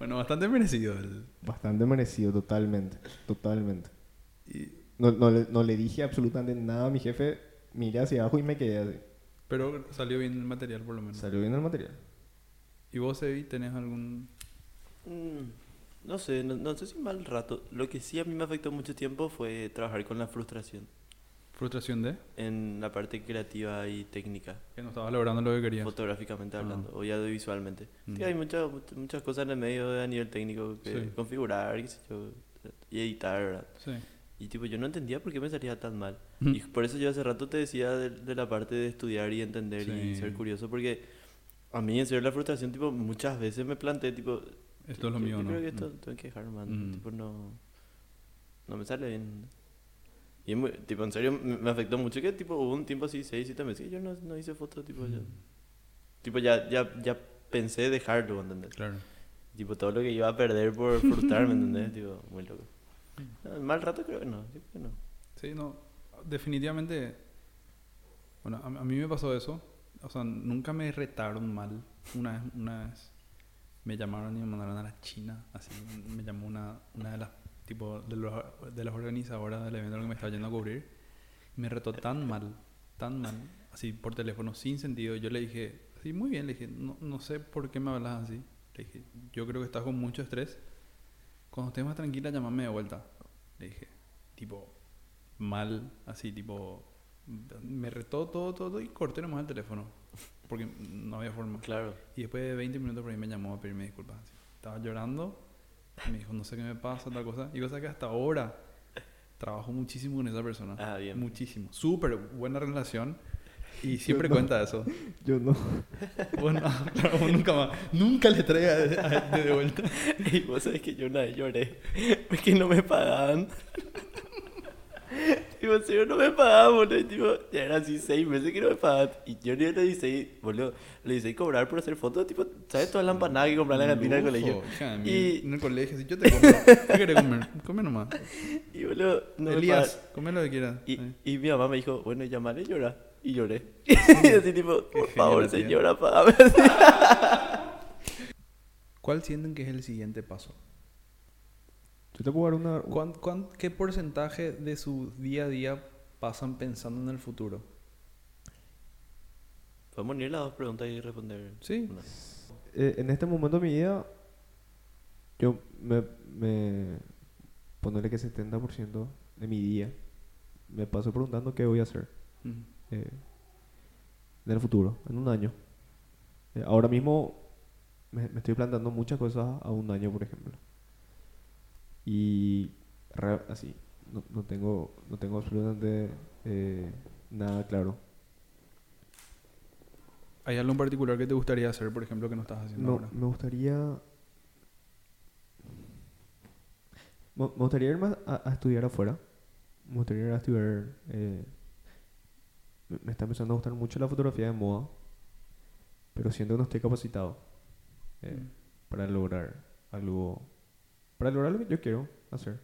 Bueno, bastante merecido. El, Bastante merecido, totalmente. Totalmente. y- No, no, le, no le dije absolutamente nada a mi jefe, miré hacia abajo y me quedé así. pero salió bien el material por lo menos. Salió bien el material. ¿Y vos, Evi, tenés algún...? Mm, no sé, no, no sé si mal rato. Lo que sí a mí me afectó mucho tiempo fue trabajar con la frustración ¿Frustración de? en la parte creativa y técnica, Que no estabas logrando lo que querías. fotográficamente Ah. hablando o ya audiovisualmente. Mm. Sí, hay muchas, muchas- cosas en el medio a nivel técnico que Sí. configurar, qué sé yo, y editar, ¿verdad? Sí. Y tipo, yo no entendía por qué me salía tan mal. Mm. Y por eso yo hace rato te decía de, de la parte de estudiar y entender y Sí. ser curioso, porque a mí en serio la frustración, tipo, muchas veces me planteé, tipo, Esto es lo yo- mío, yo ¿no? creo que esto Mm. tengo que dejar, man. Mm. Tipo, no, no me sale bien. Y muy- tipo, en serio me, afectó mucho que, tipo, hubo un tiempo así, seis, siete meses, que yo no, no hice fotos, tipo, ya, Mm. tipo, ya, ya, ya pensé dejarlo, ¿entendés? Claro. Tipo, todo lo que iba a perder por frustrarme, ¿entendés? Tipo, muy loco. No, mal rato creo que no, creo que no. Sí, no. Definitivamente. Bueno, a, a mí me pasó eso. O sea, nunca me retaron mal. Una vez, una vez me llamaron y me mandaron a la China. Así, me llamó una, una de las tipo de, los, de las organizadoras del evento que me estaba yendo a cubrir. Me retó tan mal, tan mal, así por teléfono, sin sentido. Yo le dije, sí, muy bien, le dije, no, no sé por qué me hablas así. Le dije, yo creo que estás con mucho estrés. Cuando estés más tranquila, llámame de vuelta. Le dije, tipo, mal, así, tipo, me retó todo, todo, todo y corté nomás el teléfono. Porque no había forma. Claro. Y después de 20 minutos por ahí me llamó a pedirme disculpas. así. Estaba llorando. Me dijo, no sé qué me pasa, tal cosa. Y cosa que hasta ahora trabajo muchísimo con esa persona. Ah, bien. Muchísimo. Súper buena relación. Y siempre no. cuenta eso. Yo no. Bueno, claro, vos nunca más. Nunca le traiga de, de- de vuelta. Y vos sabés que yo una vez lloré porque no me pagaban. Tipo, serio, no me pagaban, boludo. Y, tipo, ya eran así seis meses que no me pagaban. Y yo ni le hice, boludo, le hice cobrar por hacer fotos. Tipo, ¿sabes toda la empanada que comprar en la cantina del colegio? hija. Y- En el colegio, si yo te compro. ¿Qué querés comer? Come nomás. Y, boludo, no Elías, come lo que quieras. Y, mi mamá me dijo, bueno, llamale y llora. Y lloré. y así, tipo, por Qué favor, señora, pagame. ¿Cuál sienten que es el siguiente paso? Yo te puedo dar una. ¿Cuán- cuán- qué porcentaje de su día a día pasan pensando en el futuro? Podemos unir las dos preguntas y responder. Sí. una. Eh, en este momento de mi vida, yo me. me ponerle que 70% de mi día me paso preguntando qué voy a hacer Mm. eh, en el futuro, en un año. Eh, ahora mismo me, me estoy planteando muchas cosas a un año, por ejemplo. Y así, no, no tengo, no tengo absolutamente eh, nada claro. ¿Hay algo en particular que te gustaría hacer, por ejemplo, que no estás haciendo No, ahora? me gustaría. Me gustaría irme a, a estudiar afuera. Me gustaría ir a estudiar. eh, me, me está empezando a gustar mucho la fotografía de moda. Pero siento que no estoy capacitado eh, Mm. para lograr algo. Para lograr lo que yo quiero hacer.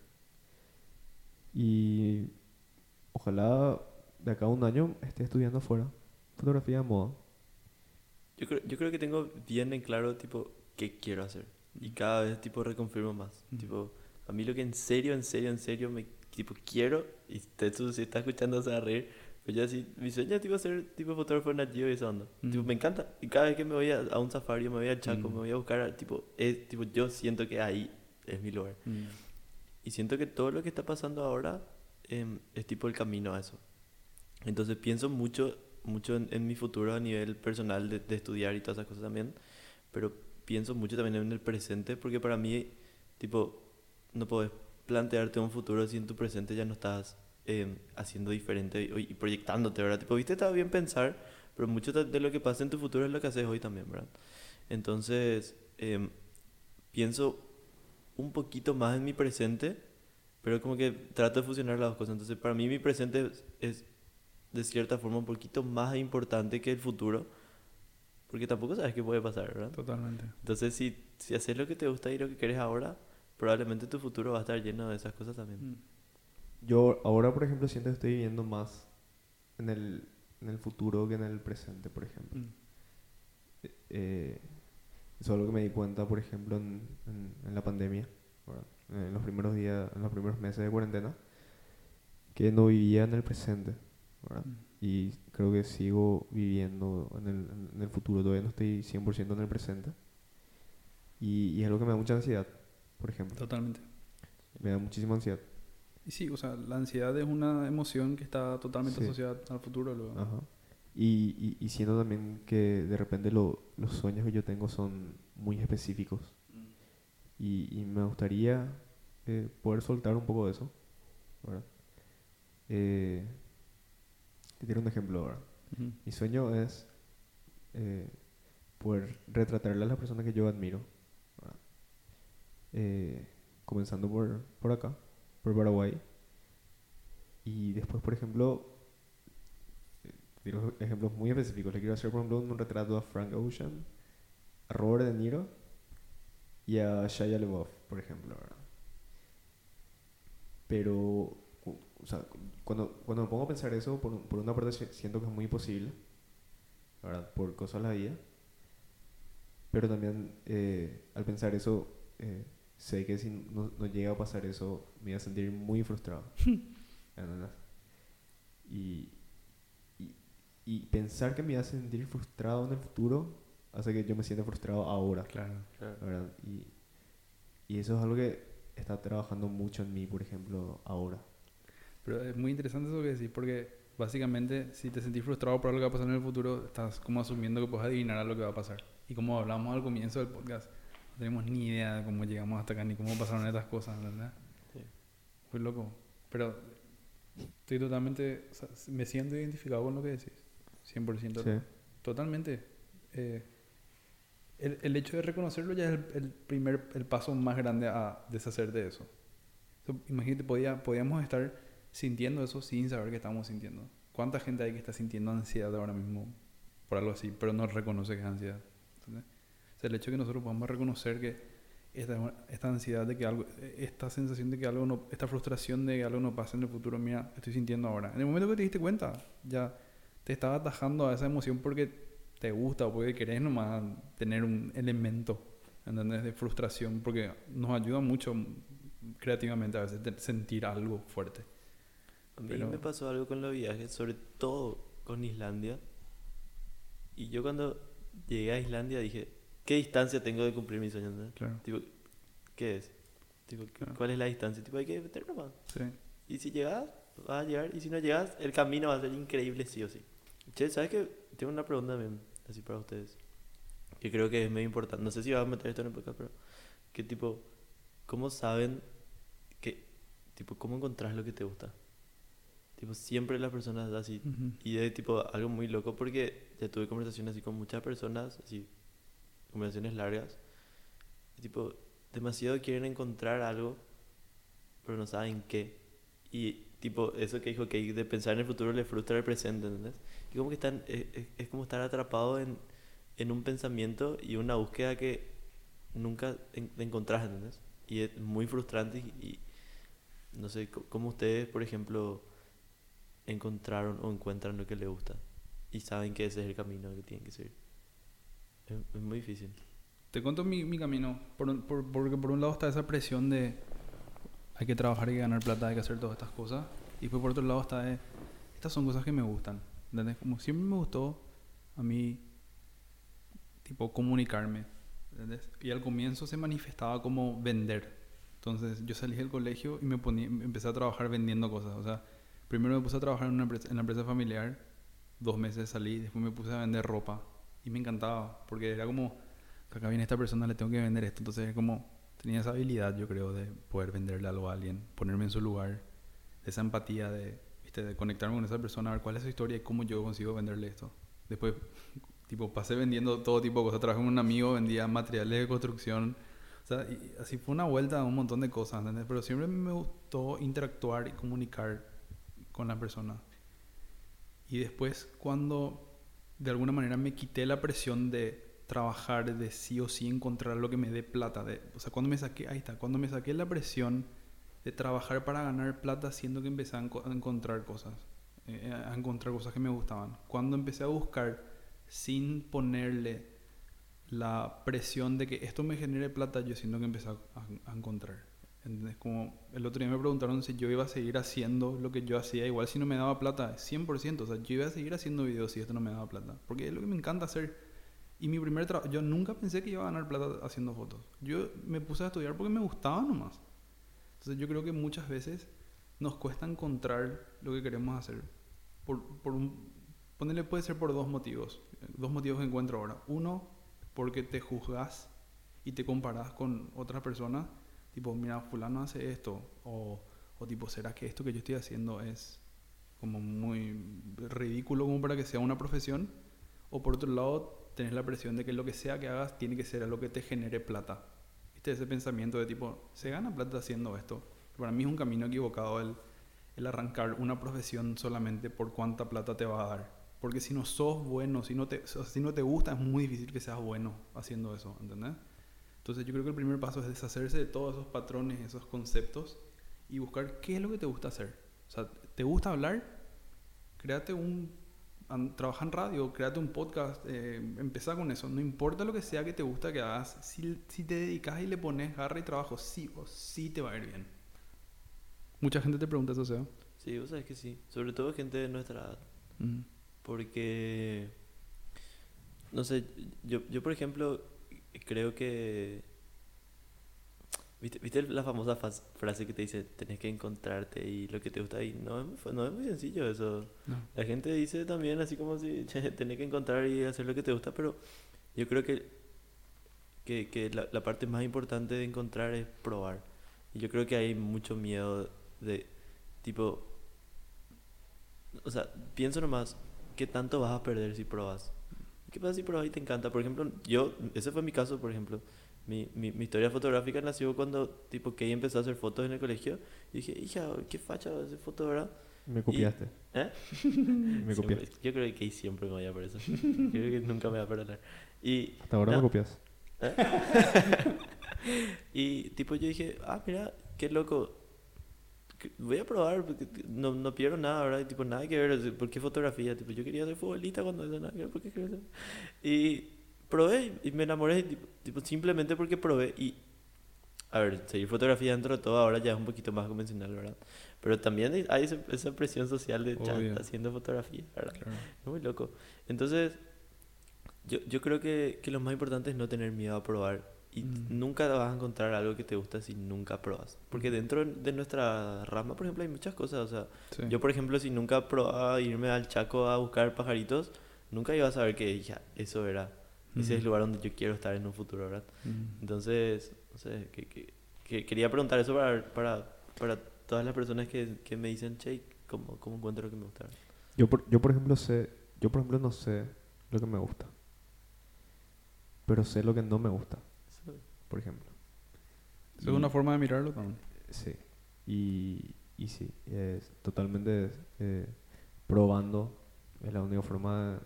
Y. Ojalá de acá a un año esté estudiando afuera. Fotografía de moda. Yo creo, yo creo que tengo bien en claro, tipo, qué quiero hacer. Y cada vez, tipo, reconfirmo más. Mm. Tipo, a mí lo que en serio, en serio, en serio me tipo, quiero, y Tetsu si está escuchando se va a reír, pero yo así, mi sueño es tipo ser tipo fotógrafo Geo y esa onda. Mm. Tipo, me encanta. Y cada vez que me voy a, a un safari, me voy al Chaco, Mm. me voy a buscar, tipo, es, tipo, yo siento que ahí es mi lugar. Mm. Y siento que todo lo que está pasando ahora em, es tipo el camino a eso. Entonces pienso mucho, mucho en, en mi futuro a nivel personal de, de estudiar y todas esas cosas también. Pero pienso mucho también en el presente porque para mí, tipo, no puedes plantearte un futuro si en tu presente ya no estás em, haciendo diferente y, y proyectándote, ¿verdad? Tipo, viste, está bien pensar, pero mucho de de lo que pasa en tu futuro es lo que haces hoy también, ¿verdad? Entonces, em, pienso un poquito más en mi presente, pero como que trato de fusionar las dos cosas. Entonces, para mí mi presente es, de cierta forma un poquito más importante que el futuro, porque tampoco sabes qué puede pasar, ¿verdad? Totalmente. Entonces, si, si haces lo que te gusta y lo que quieres ahora, probablemente tu futuro va a estar lleno de esas cosas también. Mm. Yo ahora, por ejemplo, siento que estoy viviendo más en el, en el futuro que en el presente, por ejemplo. Mm. Eh, eso es algo que me di cuenta, por ejemplo, en, en- en la pandemia, ¿verdad? en los primeros días, en los primeros meses de cuarentena, que no vivía en el presente, ¿verdad? Mm. Y creo que sigo viviendo en el, en el futuro, todavía no estoy 100% en el presente. Y, y es algo que me da mucha ansiedad, por ejemplo. Totalmente. Me da muchísima ansiedad. Y sí, o sea, la ansiedad es una emoción que está totalmente Sí. asociada al futuro. luego. Ajá. Y, y, y siento también que de repente lo- los sueños que yo tengo son muy específicos. Y, y me gustaría eh, poder soltar un poco de eso. ¿verdad? Eh, te tiro un ejemplo ahora. Ujú. Mi sueño es eh, poder retratarle a las personas que yo admiro. Eh, comenzando por, por acá, por Paraguay. Y después, por ejemplo, tiro ejemplos muy específicos. Le quiero hacer, por ejemplo, un retrato a Frank Ocean, a Robert De Niro y a Shia LaBeouf, por ejemplo. ¿verdad? Pero, o sea, cu- cuando, cuando me pongo a pensar eso, por, por una parte si- siento que es muy posible, ¿verdad? Por cosas de la vida. Pero también, eh, al pensar eso, eh, sé que si no, no llega a pasar eso, me voy a sentir muy frustrado. y, y pensar que me voy a sentir frustrado en el futuro hace que yo me sienta frustrado ahora. Claro. ¿verdad? Y, y eso es algo que está trabajando mucho en mí, por ejemplo, ahora. Pero es muy interesante eso que decís, porque básicamente si te sentís frustrado por algo que va a pasar en el futuro, estás como asumiendo que puedes adivinar a lo que va a pasar. Y como hablamos al comienzo del podcast, no tenemos ni idea de cómo llegamos hasta acá ni cómo pasaron estas cosas, ¿verdad? Sí. Muy loco. Pero estoy totalmente, o sea, me siento identificado con lo que decís. 100%. Sí. Totalmente. Eh, el, el hecho de reconocerlo ya es el, el primer, el paso más grande a deshacerte de eso. So, imagínate, podía, podíamos estar sintiendo eso sin saber que estamos sintiendo. ¿Cuánta gente hay que está sintiendo ansiedad ahora mismo por algo así, pero no reconoce que es ansiedad? ¿Entendés? O sea, el hecho de que nosotros podamos reconocer que esta, esta ansiedad de que algo, esta sensación de que algo no, esta frustración de que algo no pase en el futuro, mira, estoy sintiendo ahora. En el momento que te diste cuenta, ya te estaba atajando a esa emoción porque te gusta o porque querés nomás tener un elemento, ¿entendés? De frustración, porque nos ayuda mucho creativamente a veces sentir algo fuerte. A mí Pero- me pasó algo con los viajes, sobre todo con Islandia. Y yo cuando llegué a Islandia dije, ¿qué distancia tengo de cumplir mi sueño? ¿entendés? Claro. Tipo, ¿qué es? Tipo, Claro. ¿cuál es la distancia? Tipo, hay que meter nomás. Sí. Y si llegas, vas a llegar. Y si no llegas, el camino va a ser increíble sí o sí. Che, ¿sabes qué? Tengo una pregunta también, así para ustedes. Que creo que es medio importante. No sé si vas a meter esto en el podcast, pero... Que tipo, ¿cómo saben que... Tipo, ¿cómo encontrás lo que te gusta? Tipo, siempre las personas así... Ujú. Y es tipo algo muy loco porque ya tuve conversaciones así con muchas personas, así, conversaciones largas. Y tipo, demasiado quieren encontrar algo, pero no saben qué. Y tipo, eso que dijo que de pensar en el futuro le frustra el presente, ¿entendés? Y como que están, es, es- como estar atrapado en, en un pensamiento y una búsqueda que nunca en- encontrás, ¿entendés? Y es muy frustrante y, y no sé, cómo ustedes, por ejemplo, encontraron o encuentran lo que les gusta y saben que ese es el camino que tienen que seguir. Es, es muy difícil. Te cuento mi, mi camino, por por- porque por un lado está esa presión de... hay que trabajar, hay que ganar plata, hay que hacer todas estas cosas. Y pues por otro lado está de, estas son cosas que me gustan. ¿Entendés? Como siempre me gustó a mí, tipo, comunicarme. ¿entendés? Y al comienzo se manifestaba como vender. Entonces yo salí del colegio y me ponía, empecé a trabajar vendiendo cosas. O sea, primero me puse a trabajar en, una empresa, en la empresa familiar, dos meses salí, después me puse a vender ropa. Y me encantaba, porque era como, acá viene esta persona, le tengo que vender esto. Entonces como, tenía esa habilidad, yo creo, de poder venderle algo a alguien, ponerme en su lugar, esa empatía de, ¿viste? conectarme con esa persona, a ver cuál es su historia y cómo yo consigo venderle esto. Después, tipo, pasé vendiendo todo tipo de cosas. Trabajé con un amigo, vendía materiales de construcción. O sea, así fue una vuelta a un montón de cosas, ¿entendés? Pero siempre me gustó interactuar y comunicar con la persona. Y después, cuando de alguna manera me quité la presión de trabajar, de sí o sí encontrar lo que me dé plata. De, o sea, cuando me saqué, ahí está, cuando me saqué la presión de trabajar para ganar plata, siendo que empecé a, enco- a encontrar cosas, eh, a encontrar cosas que me gustaban. Cuando empecé a buscar sin ponerle la presión de que esto me genere plata, yo siento que empecé a, a- a encontrar. ¿Entendés? Como el otro día me preguntaron si yo iba a seguir haciendo lo que yo hacía, igual si no me daba plata, 100%. O sea, yo iba a seguir haciendo videos si esto no me daba plata. Porque es lo que me encanta hacer. Y mi primer trabajo, yo nunca pensé que iba a ganar plata haciendo fotos. Yo me puse a estudiar porque me gustaba nomás. Entonces yo creo que muchas veces nos cuesta encontrar lo que queremos hacer. Por, por un, ponerle puede ser por dos motivos. Dos motivos que encuentro ahora. Uno, porque te juzgas y te comparas con otras personas. Tipo, mira, fulano hace esto. O, o tipo, ¿será que esto que yo estoy haciendo es como muy ridículo como para que sea una profesión? O por otro lado, tenés la presión de que lo que sea que hagas tiene que ser algo que te genere plata. ¿Viste? Ese pensamiento de tipo, se gana plata haciendo esto. Para mí es un camino equivocado el, el arrancar una profesión solamente por cuánta plata te va a dar. Porque si no sos bueno, si no te, si no te gusta, es muy difícil que seas bueno haciendo eso, ¿entendés? Entonces yo creo que el primer paso es deshacerse de todos esos patrones, esos conceptos y buscar qué es lo que te gusta hacer. O sea, ¿te gusta hablar? Créate un... Trabaja en radio, créate un podcast, eh, empezá con eso. No importa lo que sea que te gusta que hagas, si, si te dedicas y le pones garra y trabajo, sí o sí te va a ir bien. Mucha gente te pregunta eso, Seba. Sí, vos sabés que sí. Sobre todo gente de nuestra edad. Porque, no sé, yo, yo por ejemplo creo que... ¿Viste, ¿Viste la famosa frase que te dice, tenés que encontrarte y lo que te gusta? Y no, no es muy sencillo eso. No. La gente dice también así como si "Che, tenés que encontrar y hacer lo que te gusta, pero yo creo que, que, que la, la parte más importante de encontrar es probar. Y yo creo que hay mucho miedo de, tipo, o sea, pienso nomás, ¿qué tanto vas a perder si probas? ¿Qué pasa si probas y te encanta? Por ejemplo, yo, ese fue mi caso, por ejemplo. Mi, mi, mi historia fotográfica nació cuando, tipo, Kay empezó a hacer fotos en el colegio. Y dije, hija, qué facha hacer foto, ¿verdad? Me copiaste. ¿Eh? Me Siempre- copiaste. yo creo que Kay siempre me vaya por eso. Yo creo que nunca me va a perdonar. Y, Hasta ahora no, me copias. y tipo yo dije, ah, mira, qué loco. Voy a probar, no, no pierdo nada, ¿verdad? Y, tipo, nada que ver, ¿por qué fotografía? Tipo, yo quería ser futbolista cuando eso, nada que ver, ¿por qué ser? Y probé y me enamoré, tipo, simplemente porque probé y... A ver, seguir fotografía dentro de todo ahora ya es un poquito más convencional, ¿verdad? Pero también hay- ese- esa presión social de está haciendo fotografía, ¿verdad? Claro. Es muy loco. Entonces, yo, yo creo que, que lo más importante es no tener miedo a probar. Y Mm. nunca vas a encontrar algo que te gusta si nunca probas. Porque dentro de nuestra rama, por ejemplo, hay muchas cosas. O sea, Sí. yo, por ejemplo, si nunca probaba irme al Chaco a buscar pajaritos, nunca iba a saber que ya, eso era. Ese es el lugar donde yo quiero estar en un futuro, ¿verdad? Mm. Entonces, no sé, que, que- que quería preguntar eso para, para, para todas las personas que, que me dicen, che, ¿cómo, ¿cómo encuentro lo que me gusta? Yo por, yo por ejemplo sé, yo por ejemplo no sé lo que me gusta. Pero sé lo que no me gusta, Eso- por ejemplo. Es una forma de mirarlo también. Sí. Y, y sí, es totalmente eh, probando es la única forma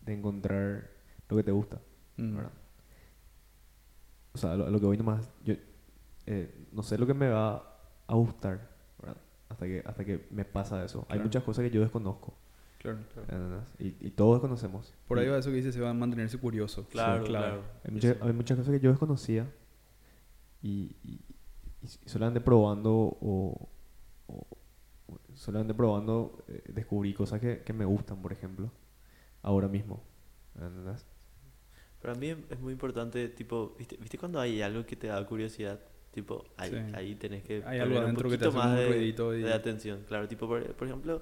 de encontrar lo que te gusta, Mm. ¿verdad? O sea, lo, lo que voy nomás, yo eh, no sé lo que me va a gustar, ¿verdad? Hasta que, hasta que me pasa eso. Hay muchas cosas que yo desconozco, Claro, claro. ¿entendés? Y, y todos desconocemos. Por ahí va eso que dice, se va a mantenerse curioso. Claro, Sí, claro. Hay, muchas- hay muchas cosas que yo desconocía y, y, y solamente probando o, o- o solamente probando eh, descubrí cosas que, que me gustan, por ejemplo, ahora mismo. ¿entendés? Para mí es muy importante, tipo, ¿viste, ¿viste cuando hay algo que te da curiosidad? Tipo, ahí, Sí. ahí tenés que Hay algo un que poquito más un de, ruidito y- de atención. Claro, tipo, por, por ejemplo,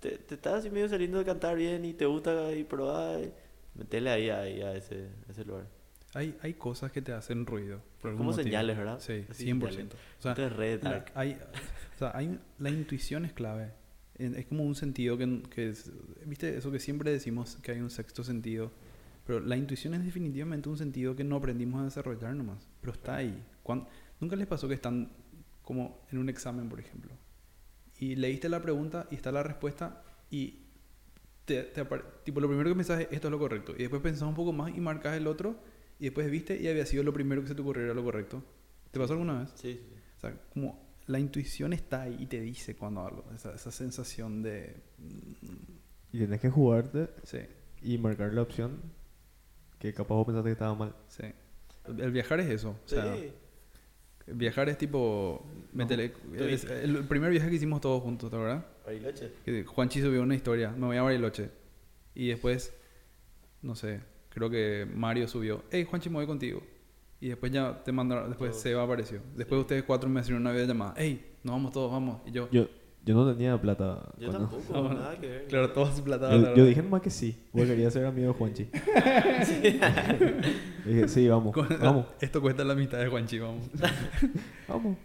te, te estás así medio saliendo de cantar bien y te gusta y probar, y metele ahí, ahí a ese, a ese lugar. Hay, hay cosas que te hacen ruido. Por Como señales, ¿verdad? Sí, Así 100%. señales. O sea, Esto es la, hay, o sea, hay, la intuición es clave. Es como un sentido que, que es- ¿viste? Eso que siempre decimos que hay un sexto sentido. Pero la intuición es definitivamente un sentido que no aprendimos a desarrollar nomás. Pero está ahí. ¿Nunca les pasó que están como en un examen, por ejemplo? Y leíste la pregunta y está la respuesta y te, te tipo lo primero que pensás es esto es lo correcto. Y después pensás un poco más y marcas el otro y después viste y había sido lo primero que se te ocurrió era lo correcto. ¿Te pasó alguna vez? Sí, sí. O sea, como la intuición está ahí y te dice cuando algo. Esa, esa sensación de... mm, Y tenés que jugarte Sí, y marcar la opción que capaz vos pensaste que estaba mal. sí. El, viajar es eso. O sea, Sí. viajar es tipo... métele- tú es el primer viaje que hicimos todos juntos, ¿te acuerdas? Bariloche. Juanchi subió una historia, me voy a Bariloche. Y después, no sé, creo que Mario subió, hey Juanchi, me voy contigo. Y después ya te mandaron, después Todos. Seba apareció. Después ustedes cuatro me hicieron una videollamada, hey, nos vamos todos, vamos. Y yo, Yo, yo no tenía plata. Yo cuando- tampoco, nada que ver. claro, todos plata. Yo, yo dije nomás que sí, porque quería ser amigo de Juanchi. dije, sí, vamos, vamos, Esto cuesta la mitad de Juanchi, vamos. vamos.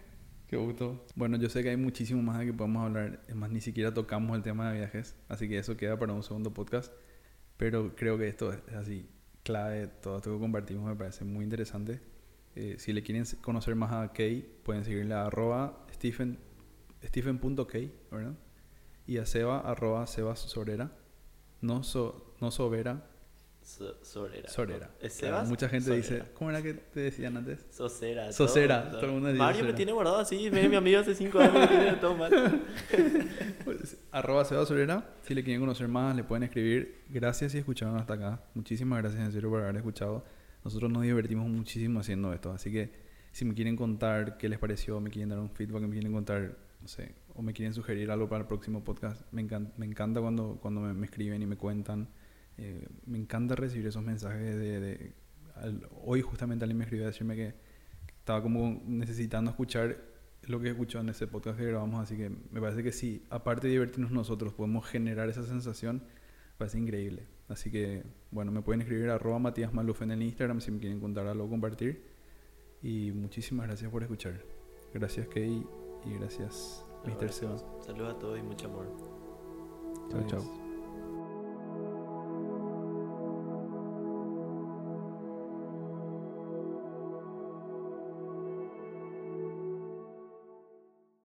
Qué gusto. Bueno, yo sé que hay muchísimo más de que podemos hablar. Es más, ni siquiera tocamos el tema de viajes. Así que eso queda para un segundo podcast. Pero creo que esto es así clave. Todo esto que compartimos me parece muy interesante. Eh, si le quieren conocer más a Kay, pueden seguirle a arroba Stephen, Stephen.kay, ¿verdad? Y a Seba, arroba Sebas Sorera. No, so, no Sobera, So- Sorera. Sorera. ¿Es Sebas? mucha gente Sorera. dice, ¿cómo era que te decían antes? Sosera. Sosera, todo- todo el mundo dice Mario me tiene guardado así, es mi amigo hace 5 años, me tiene todo mal. Pues, arroba Seba Solera. Si le quieren conocer más, le pueden escribir. Gracias si escucharon hasta acá. Muchísimas gracias en serio por haber escuchado. Nosotros nos divertimos muchísimo haciendo esto. Así que si me quieren contar qué les pareció, me quieren dar un feedback, me quieren contar, no sé, o me quieren sugerir algo para el próximo podcast, me, encan- me encanta cuando, cuando me, me escriben y me cuentan. Eh, me encanta recibir esos mensajes de... de- al- hoy justamente alguien me escribió a decirme que estaba como necesitando escuchar lo que escuchó en ese podcast que grabamos, así que me parece que sí, aparte de divertirnos nosotros, podemos generar esa sensación, me parece increíble. Así que, bueno, me pueden escribir a arroba Matías Maluf en el Instagram si me quieren contar algo compartir. Y muchísimas gracias por escuchar. Gracias, Kay, y gracias, Mr. Seba. Saludos a todos y mucho amor. Chao, chao.